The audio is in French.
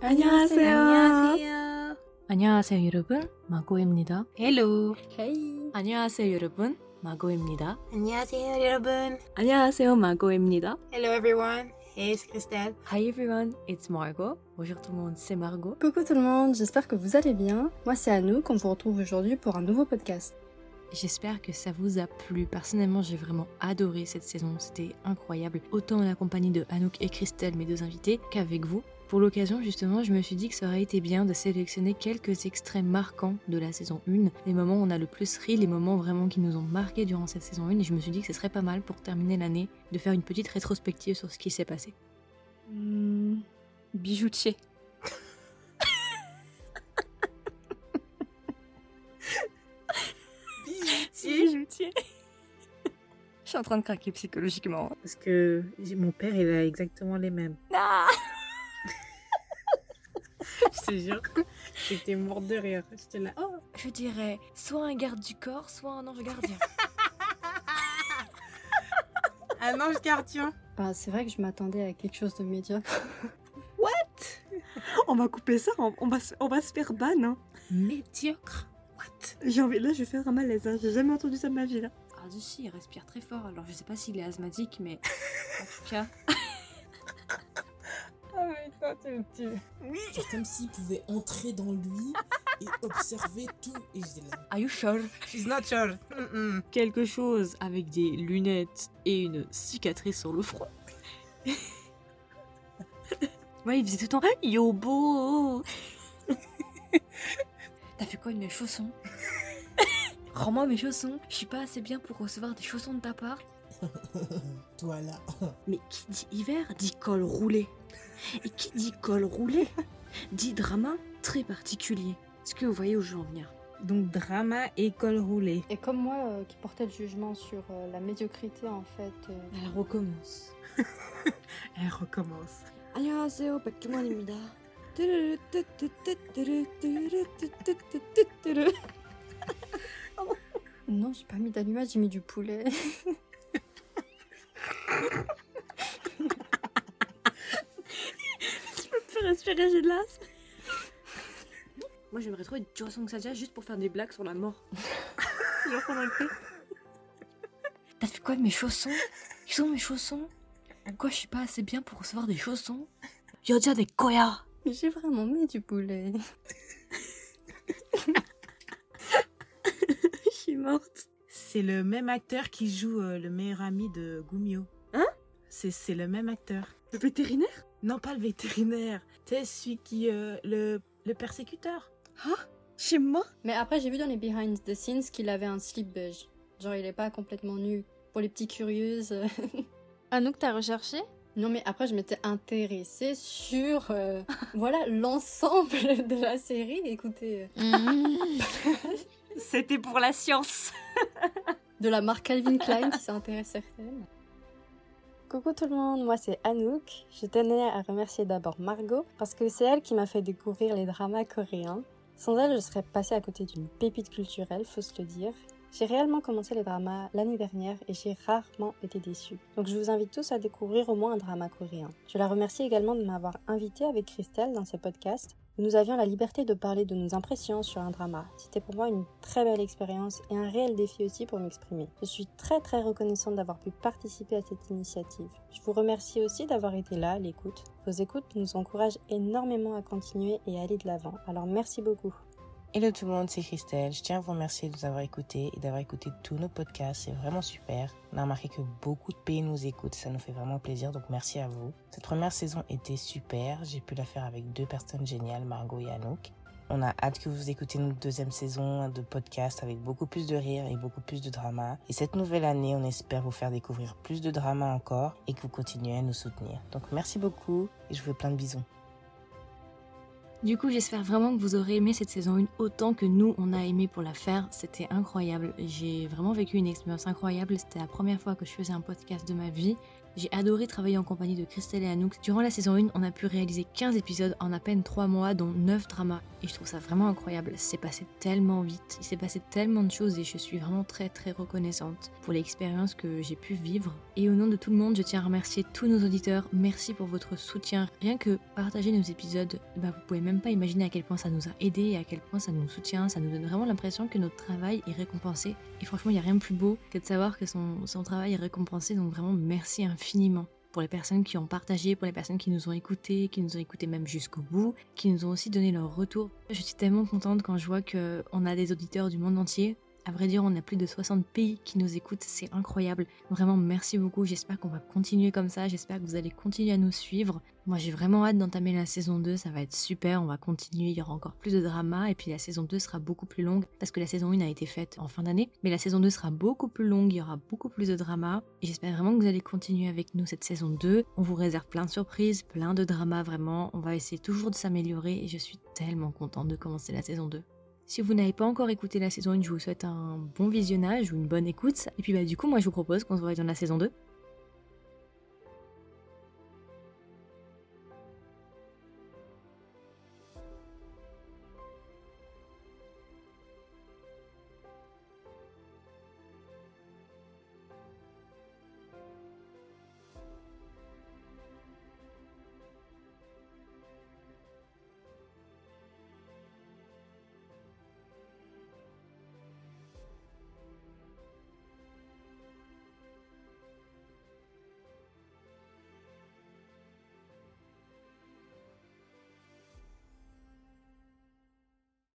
안녕하세요. 안녕하세요. 안녕하세요 여러분, 마고입니다. Hello. Hey 안녕하세요 여러분, 마고입니다. 안녕하세요, 여러분. 안녕하세요 마고입니다. Hello, everyone. Hey, c'est Christelle. Hi everyone, it's Margot. Bonjour tout le monde, c'est Margot. Coucou tout le monde, j'espère que vous allez bien. Moi c'est Anouk, on vous retrouve aujourd'hui pour un nouveau podcast. J'espère que ça vous a plu. Personnellement, j'ai vraiment adoré cette saison. C'était incroyable. Autant en la compagnie de Anouk et Christelle, mes deux invités, qu'avec vous. Pour l'occasion, justement, je me suis dit que ça aurait été bien de sélectionner quelques extraits marquants de la saison 1. Les moments où on a le plus ri, les moments vraiment qui nous ont marqués durant cette saison 1. Et je me suis dit que ce serait pas mal pour terminer l'année de faire une petite rétrospective sur ce qui s'est passé. Hmm, bijoutier. Bijoutier. Je suis en train de craquer psychologiquement. Parce que mon père, il a exactement les mêmes. Ah Je te jure. J'étais morte de rire. J'étais là. Oh. Je dirais soit un garde du corps, soit un ange gardien. Un ange gardien. Bah, c'est vrai que je m'attendais à quelque chose de médiocre. On va couper ça, on, on va, se- on va se faire ban. Hein. Médiocre? What? J'ai envie, là, je vais faire un malaise. Hein. J'ai jamais entendu ça de ma vie. Là. Ah si, il respire très fort. Alors je sais pas s'il est asthmatique, mais en tout cas. Tu tues. C'est comme s'il pouvait entrer dans lui et observer tout. Et j'étais là. Are you sure? She's not sure. Quelque chose avec des lunettes et une cicatrice sur le front. ouais, il faisait tout le temps Yo beau T'as fait quoi de mes chaussons Rends-moi mes chaussons. Je suis pas assez bien pour recevoir des chaussons de ta part. Toi là. Mais qui dit hiver dit col roulé. Et qui dit col roulé dit drama très particulier. Est-ce que vous voyez où je veux en venir Donc, drama et col roulé. Et comme moi euh, qui portais le jugement sur euh, la médiocrité en fait. euh, Elle recommence. Elle recommence. 안녕하세요 백종원입니다. Non, j'ai pas mis d'allumage, j'ai mis du poulet. fais respirer, j'ai de l'asthme. Moi, j'aimerais trop être Joseon Sadia juste pour faire des blagues sur la mort. Genre pendant le thé. T'as fait quoi de mes chaussons? Ils sont mes chaussons? Pourquoi je suis pas assez bien pour recevoir des chaussons? Yodia des koya J'ai vraiment mis du poulet. Je suis morte. C'est le même acteur qui joue euh, le meilleur ami de Gumio. C'est c'est le même acteur. Le vétérinaire? Non, pas le vétérinaire. Tu sais, celui qui. euh, le, le persécuteur. Chez moi? Mais après, j'ai vu dans les behind the scenes qu'il avait un slip beige. Genre, il est pas complètement nu. Pour les petits curieuses. Anouk, t'as recherché? Non, mais après, je m'étais intéressée sur euh, voilà l'ensemble de la série. Écoutez, euh, C'était pour la science. de la marque Calvin Klein, si ça intéresse certaines. Coucou tout le monde, moi c'est Anouk. Je tenais à remercier d'abord Margot parce que c'est elle qui m'a fait découvrir les dramas coréens. Sans elle, je serais passée à côté d'une pépite culturelle, faut se le dire. J'ai réellement commencé les dramas l'année dernière et j'ai rarement été déçue. Donc je vous invite tous à découvrir au moins un drama coréen. Je la remercie également de m'avoir invitée avec Christelle dans ce podcast nous avions la liberté de parler de nos impressions sur un drama. C'était pour moi une très belle expérience et un réel défi aussi pour m'exprimer. Je suis très très reconnaissante d'avoir pu participer à cette initiative. Je vous remercie aussi d'avoir été là à l'écoute. Vos écoutes nous encouragent énormément à continuer et à aller de l'avant. Alors merci beaucoup. Hello tout le monde, c'est Christelle. Je tiens à vous remercier de nous avoir écoutés et d'avoir écouté tous nos podcasts. C'est vraiment super. On a remarqué que beaucoup de pays nous écoutent. Ça nous fait vraiment plaisir. Donc merci à vous. Cette première saison était super. J'ai pu la faire avec deux personnes géniales, Margot et Anouk. On a hâte que vous écoutez notre deuxième saison de podcast avec beaucoup plus de rire et beaucoup plus de drama. Et cette nouvelle année, on espère vous faire découvrir plus de drama encore et que vous continuez à nous soutenir. Donc merci beaucoup et je vous fais plein de bisous. Du coup, j'espère vraiment que vous aurez aimé cette saison 1 autant que nous, on a aimé pour la faire. C'était incroyable. J'ai vraiment vécu une expérience incroyable. C'était la première fois que je faisais un podcast de ma vie. J'ai adoré travailler en compagnie de Christelle et Anouk. Durant la saison 1, on a pu réaliser 15 épisodes en à peine 3 mois, dont 9 dramas. Et je trouve ça vraiment incroyable. C'est passé tellement vite. Il s'est passé tellement de choses et je suis vraiment très très reconnaissante pour l'expérience que j'ai pu vivre. Et au nom de tout le monde, je tiens à remercier tous nos auditeurs. Merci pour votre soutien. Rien que partager nos épisodes, bah, vous pouvez même pas imaginer à quel point ça nous a aidé et à quel point ça nous soutient. Ça nous donne vraiment l'impression que notre travail est récompensé. Et franchement, il n'y a rien de plus beau que de savoir que son, son travail est récompensé. Donc vraiment, merci infiniment pour les personnes qui ont partagé, pour les personnes qui nous ont écoutés, qui nous ont écoutés même jusqu'au bout, qui nous ont aussi donné leur retour. Je suis tellement contente quand je vois qu'on a des auditeurs du monde entier. À vrai dire, on a plus de 60 pays qui nous écoutent, c'est incroyable. Vraiment, merci beaucoup. J'espère qu'on va continuer comme ça. J'espère que vous allez continuer à nous suivre. Moi, j'ai vraiment hâte d'entamer la saison 2. Ça va être super. On va continuer. Il y aura encore plus de drama. Et puis, la saison 2 sera beaucoup plus longue parce que la saison 1 a été faite en fin d'année. Mais la saison 2 sera beaucoup plus longue. Il y aura beaucoup plus de drama. J'espère vraiment que vous allez continuer avec nous cette saison 2. On vous réserve plein de surprises, plein de drama vraiment. On va essayer toujours de s'améliorer. Et je suis tellement contente de commencer la saison 2. Si vous n'avez pas encore écouté la saison 1, je vous souhaite un bon visionnage ou une bonne écoute. Et puis bah du coup, moi je vous propose qu'on se voit dans la saison 2.